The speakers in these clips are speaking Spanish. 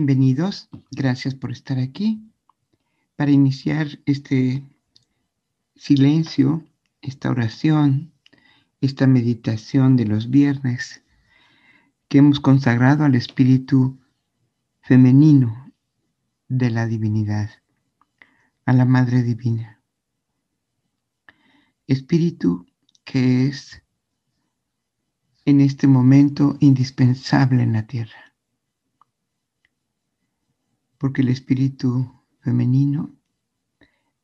Bienvenidos, gracias por estar aquí. Para iniciar este silencio, esta oración, esta meditación de los viernes que hemos consagrado al espíritu femenino de la divinidad, a la Madre Divina. Espíritu que es en este momento indispensable en la tierra porque el espíritu femenino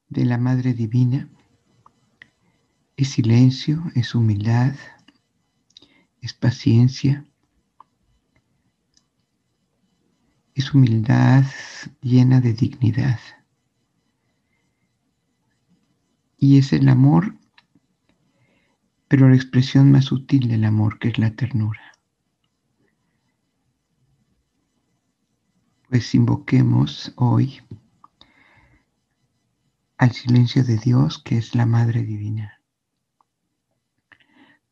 de la Madre Divina es silencio, es humildad, es paciencia, es humildad llena de dignidad. Y es el amor, pero la expresión más sutil del amor, que es la ternura. Pues invoquemos hoy al silencio de Dios, que es la Madre Divina.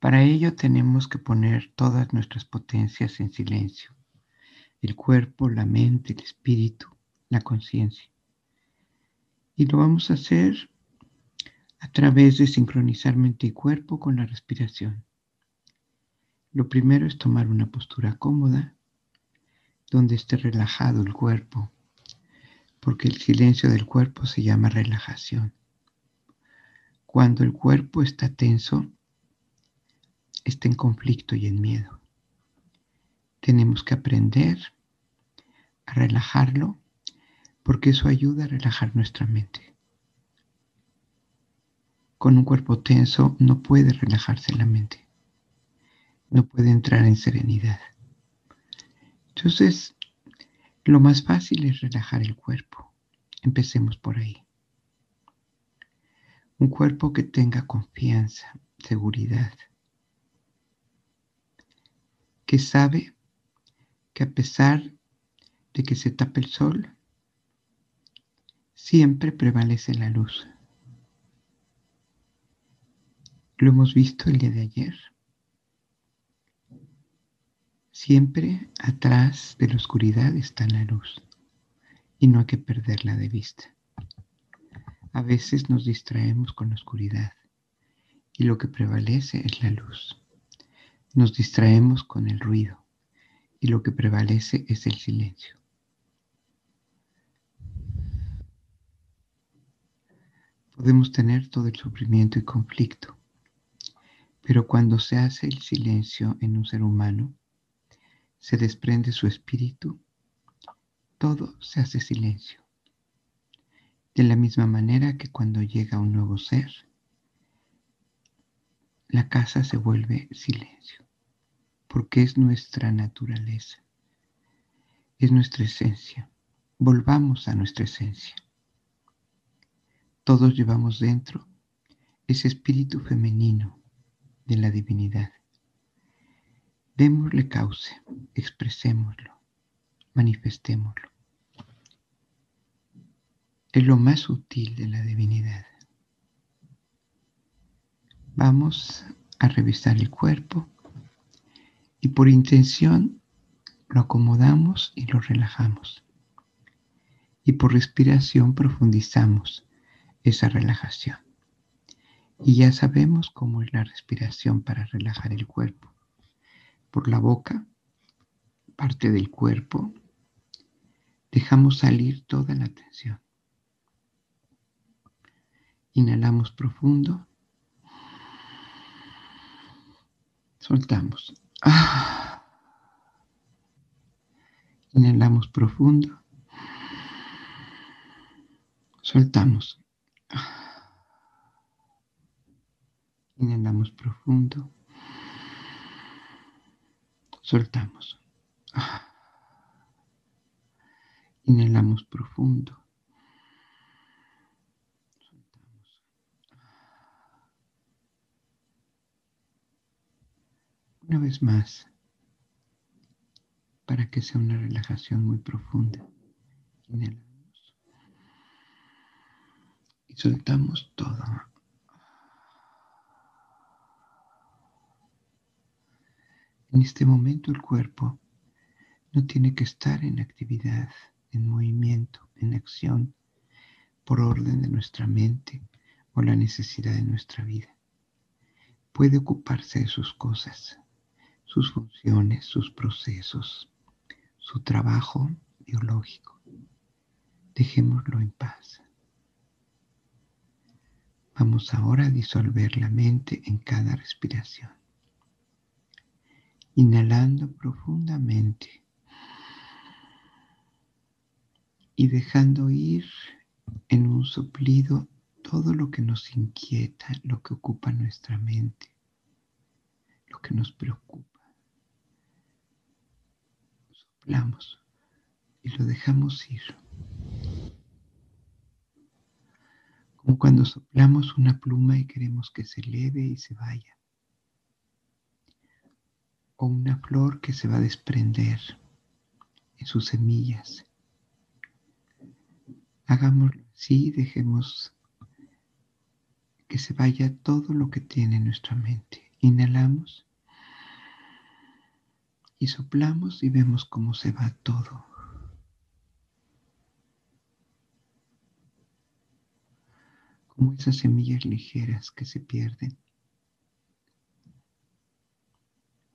Para ello tenemos que poner todas nuestras potencias en silencio, el cuerpo, la mente, el espíritu, la conciencia. Y lo vamos a hacer a través de sincronizar mente y cuerpo con la respiración. Lo primero es tomar una postura cómoda donde esté relajado el cuerpo, porque el silencio del cuerpo se llama relajación. Cuando el cuerpo está tenso, está en conflicto y en miedo. Tenemos que aprender a relajarlo porque eso ayuda a relajar nuestra mente. Con un cuerpo tenso no puede relajarse la mente, no puede entrar en serenidad. Entonces, lo más fácil es relajar el cuerpo. Empecemos por ahí. Un cuerpo que tenga confianza, seguridad, que sabe que a pesar de que se tape el sol, siempre prevalece la luz. Lo hemos visto el día de ayer. Siempre atrás de la oscuridad está la luz y no hay que perderla de vista. A veces nos distraemos con la oscuridad y lo que prevalece es la luz. Nos distraemos con el ruido y lo que prevalece es el silencio. Podemos tener todo el sufrimiento y conflicto, pero cuando se hace el silencio en un ser humano, se desprende su espíritu, todo se hace silencio. De la misma manera que cuando llega un nuevo ser, la casa se vuelve silencio, porque es nuestra naturaleza, es nuestra esencia. Volvamos a nuestra esencia. Todos llevamos dentro ese espíritu femenino de la divinidad. Démosle cauce, expresémoslo, manifestémoslo. Es lo más sutil de la divinidad. Vamos a revisar el cuerpo y por intención lo acomodamos y lo relajamos. Y por respiración profundizamos esa relajación. Y ya sabemos cómo es la respiración para relajar el cuerpo por la boca, parte del cuerpo, dejamos salir toda la tensión. Inhalamos profundo. Soltamos. Inhalamos profundo. Soltamos. Inhalamos profundo soltamos. Inhalamos profundo. Soltamos. Una vez más, para que sea una relajación muy profunda. Inhalamos. Y soltamos todo. En este momento el cuerpo no tiene que estar en actividad, en movimiento, en acción, por orden de nuestra mente o la necesidad de nuestra vida. Puede ocuparse de sus cosas, sus funciones, sus procesos, su trabajo biológico. Dejémoslo en paz. Vamos ahora a disolver la mente en cada respiración. Inhalando profundamente y dejando ir en un soplido todo lo que nos inquieta, lo que ocupa nuestra mente, lo que nos preocupa. Soplamos y lo dejamos ir. Como cuando soplamos una pluma y queremos que se eleve y se vaya. O una flor que se va a desprender en sus semillas. Hagámoslo así, dejemos que se vaya todo lo que tiene nuestra mente. Inhalamos y soplamos y vemos cómo se va todo. como esas semillas ligeras que se pierden,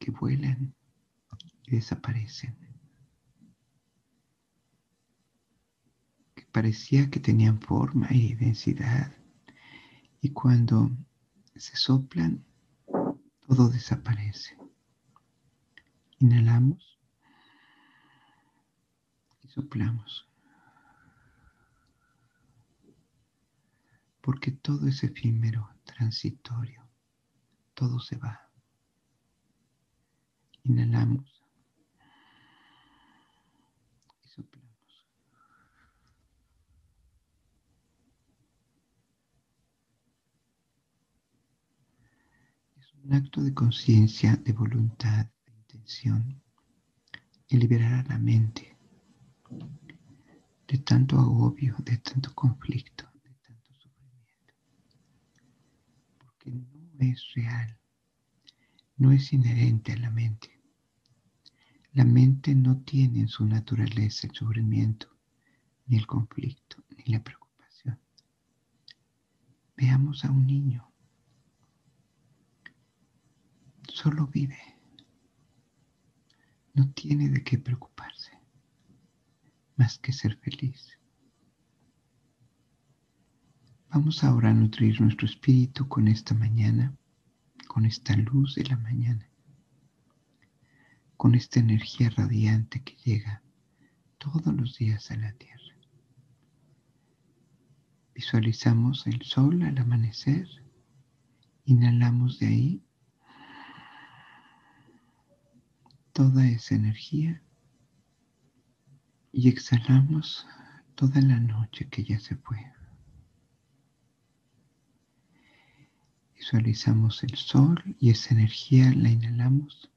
que vuelan y desaparecen, que parecía que tenían forma y densidad, y cuando se soplan, todo desaparece. Inhalamos y soplamos. porque todo es efímero, transitorio, todo se va. Inhalamos y soplamos. Es un acto de conciencia, de voluntad, de intención, y liberar a la mente de tanto agobio, de tanto conflicto. no es real, no es inherente a la mente. La mente no tiene en su naturaleza el sufrimiento, ni el conflicto, ni la preocupación. Veamos a un niño. Solo vive. No tiene de qué preocuparse, más que ser feliz. Vamos ahora a nutrir nuestro espíritu con esta mañana, con esta luz de la mañana, con esta energía radiante que llega todos los días a la tierra. Visualizamos el sol al amanecer, inhalamos de ahí toda esa energía y exhalamos toda la noche que ya se fue. Visualizamos el sol y esa energía la inhalamos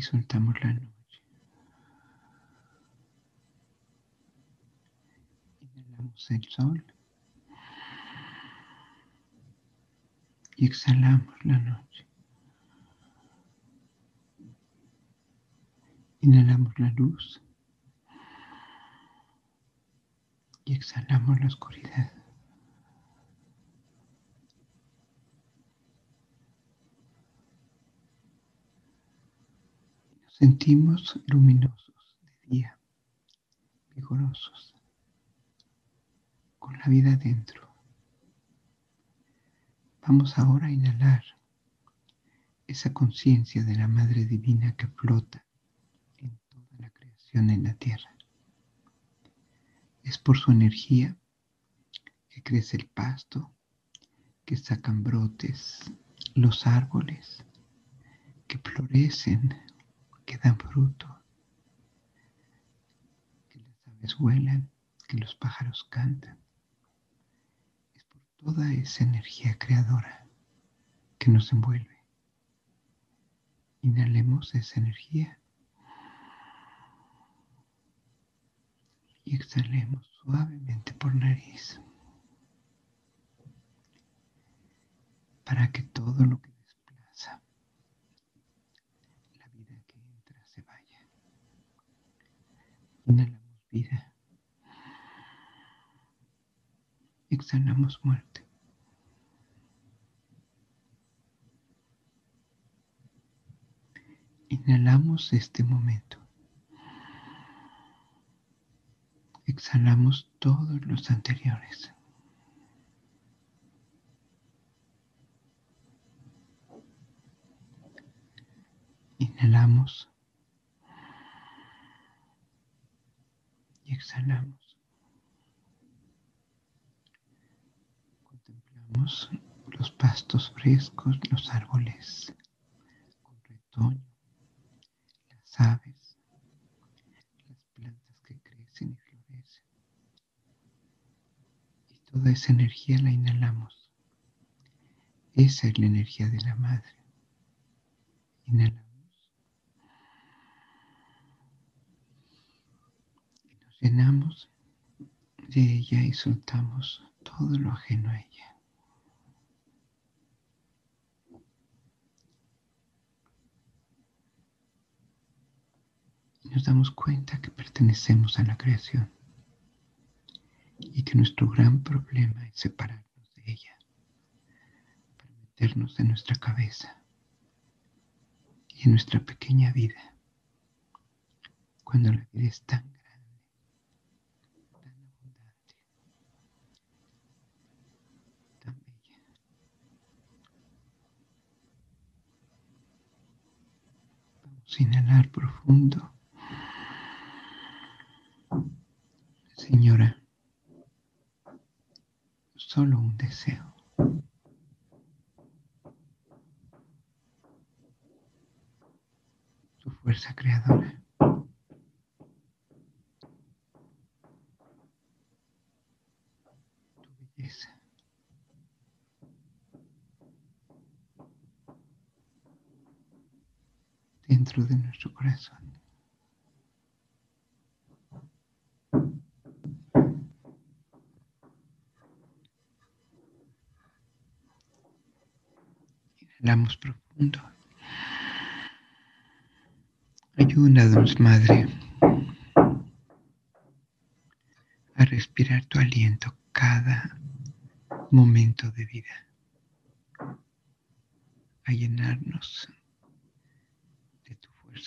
y soltamos la noche. Inhalamos el sol y exhalamos la noche. Inhalamos la luz y exhalamos la oscuridad. Sentimos luminosos de día, vigorosos, con la vida dentro. Vamos ahora a inhalar esa conciencia de la Madre Divina que flota en toda la creación en la tierra. Es por su energía que crece el pasto, que sacan brotes los árboles, que florecen que dan fruto, que las aves vuelan, que los pájaros cantan. Es por toda esa energía creadora que nos envuelve. Inhalemos esa energía y exhalemos suavemente por nariz para que todo lo que Inhalamos vida. Exhalamos muerte. Inhalamos este momento. Exhalamos todos los anteriores. Inhalamos exhalamos. Contemplamos los pastos frescos, los árboles con retoño, las aves, las plantas que crecen y florecen. Y toda esa energía la inhalamos. Esa es la energía de la madre. Inhalamos. Llenamos de ella y soltamos todo lo ajeno a ella. Nos damos cuenta que pertenecemos a la creación y que nuestro gran problema es separarnos de ella para meternos en nuestra cabeza y en nuestra pequeña vida cuando la vida es tan inhalar profundo. Señora, solo un deseo. Tu fuerza creadora. Tu belleza. Dentro de nuestro corazón. Inhalamos profundo. Ayúdanos, Madre, a respirar tu aliento cada momento de vida, a llenarnos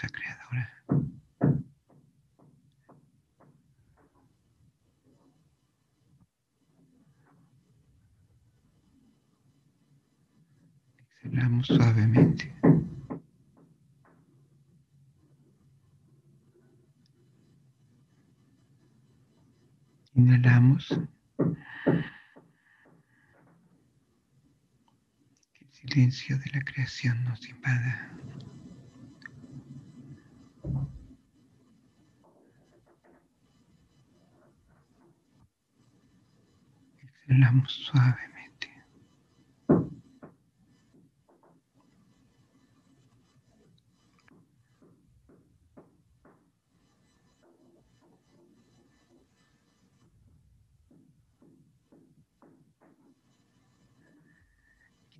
creadora. Exhalamos suavemente. Inhalamos. Que el silencio de la creación nos invada. Suavemente.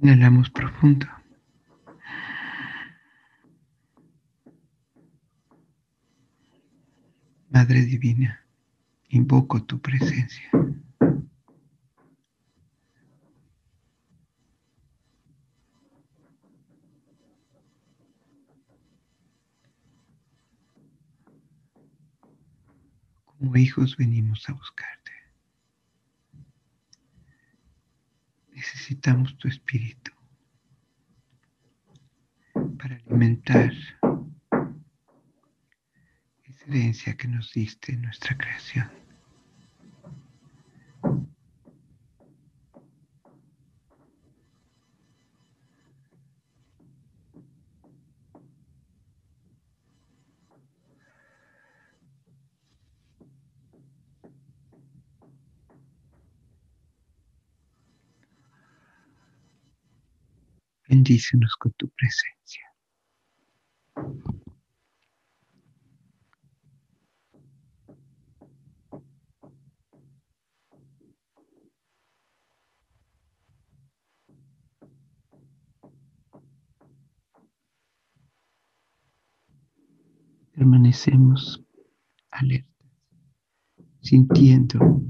Inhalamos profundo. Madre Divina, invoco tu presencia. Hijos venimos a buscarte. Necesitamos tu espíritu para alimentar herencia que nos diste en nuestra creación. Bendícenos con tu presencia. permanecemos alertas, sintiendo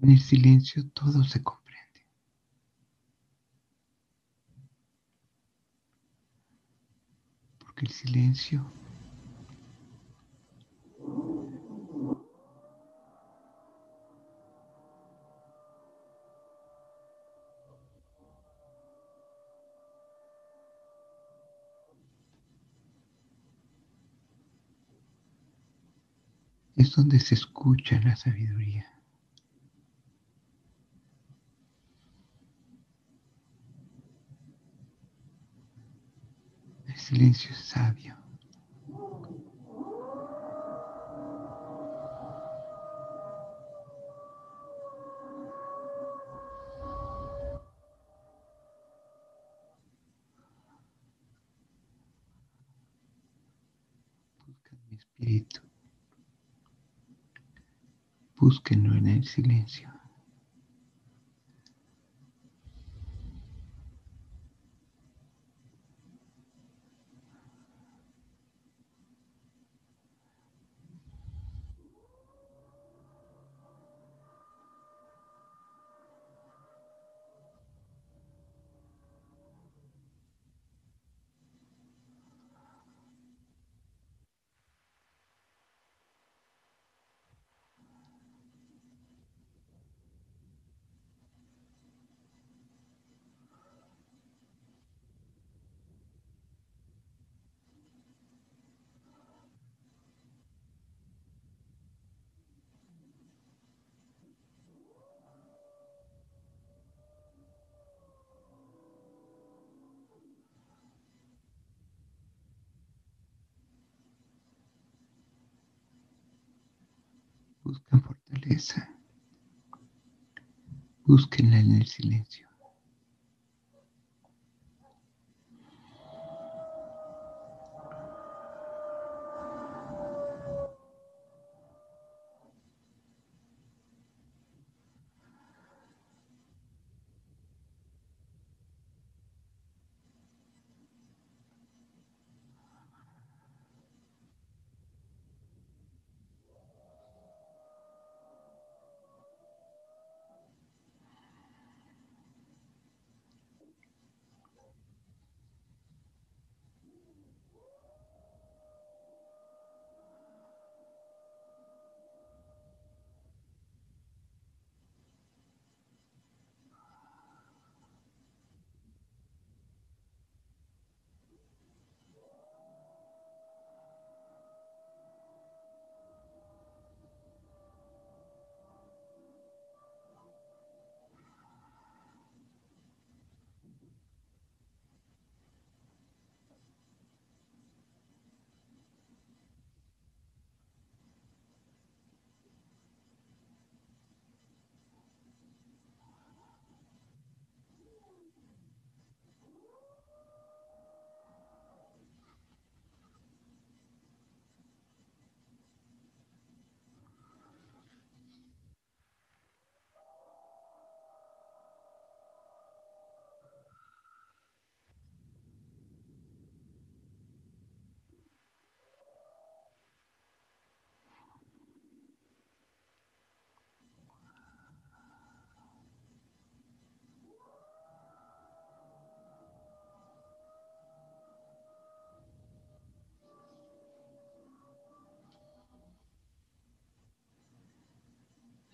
En el silencio todo se comprende. Porque el silencio es donde se escucha la sabiduría. Silencio sabio. Busca mi espíritu. Búsquenlo en el silencio. Buscan fortaleza. Búsquenla en el silencio.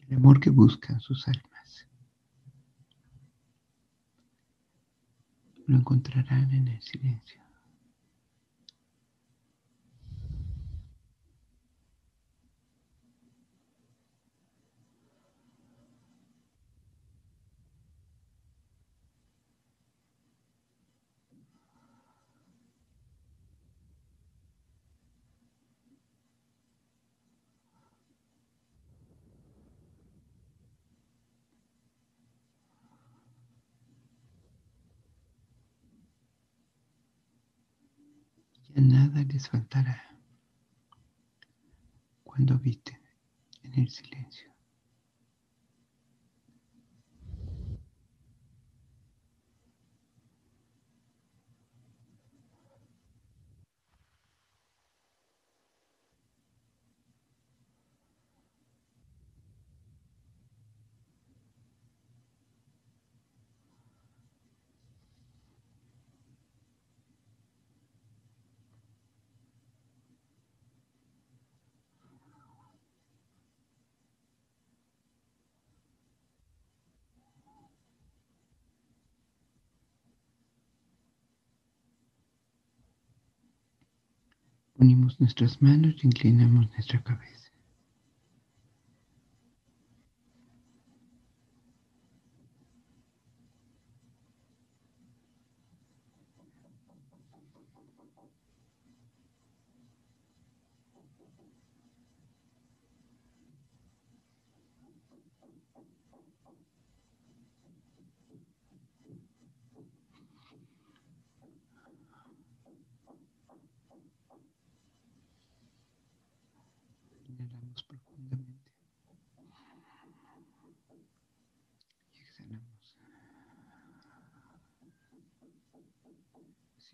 El amor que buscan sus almas. Lo encontrarán en el silencio. Ya nada les faltará cuando habiten en el silencio. Unimos nuestras manos y inclinamos nuestra cabeza.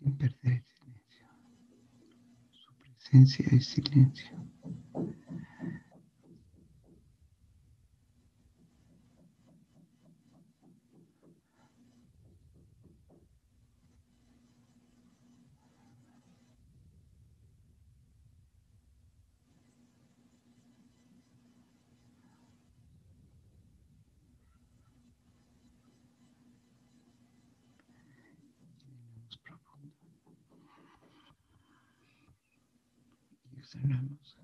sin perder el silencio. Su presencia es silencio. Exhalamos.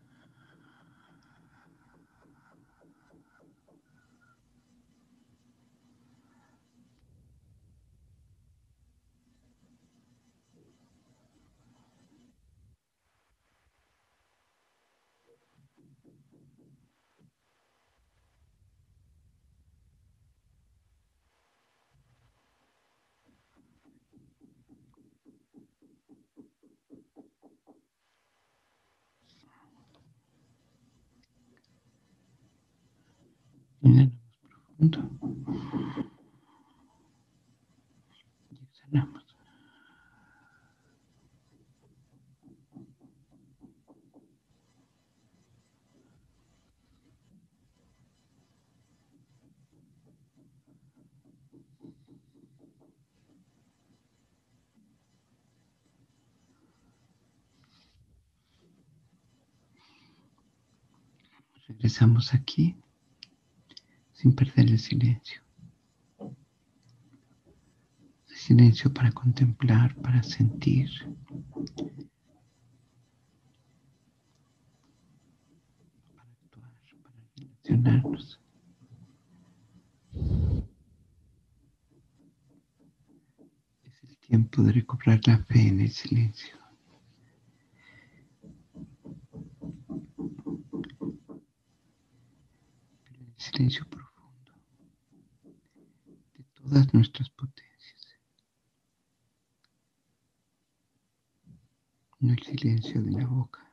Profundo. Y. Regresamos aquí sin perder el silencio. El silencio para contemplar, para sentir. Para actuar, para relacionarnos. Es el tiempo de recobrar la fe en el silencio. El silencio profundo todas nuestras potencias. No el silencio de la boca,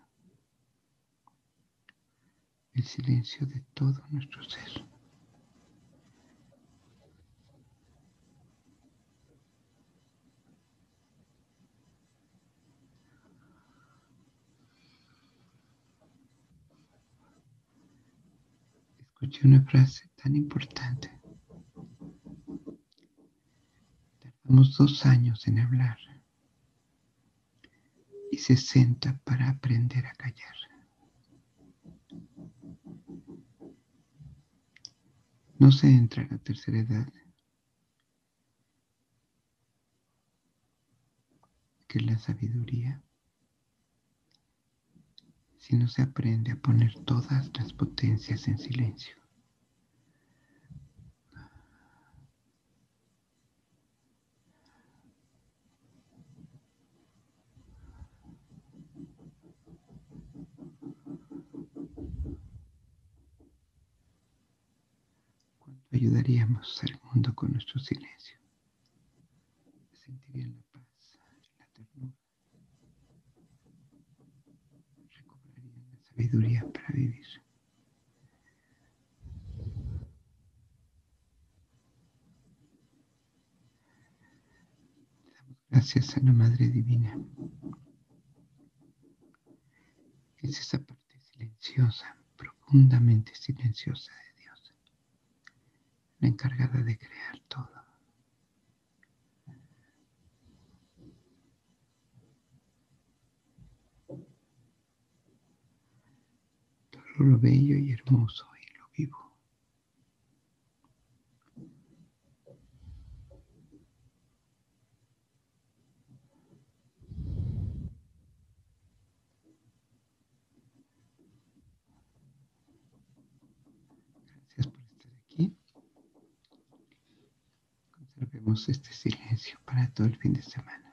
el silencio de todo nuestro ser. Escuché una frase tan importante Dos años en hablar y 60 para aprender a callar. No se entra a la tercera edad, que es la sabiduría, si no se aprende a poner todas las potencias en silencio. ayudaríamos al mundo con nuestro silencio. Sentirían la paz, la ternura. Recobrarían la sabiduría para vivir. Damos gracias a la Madre Divina. Es esa parte silenciosa, profundamente silenciosa encargada de crear todo. Todo lo bello y hermoso y lo vivo. Este silencio para todo el fin de semana.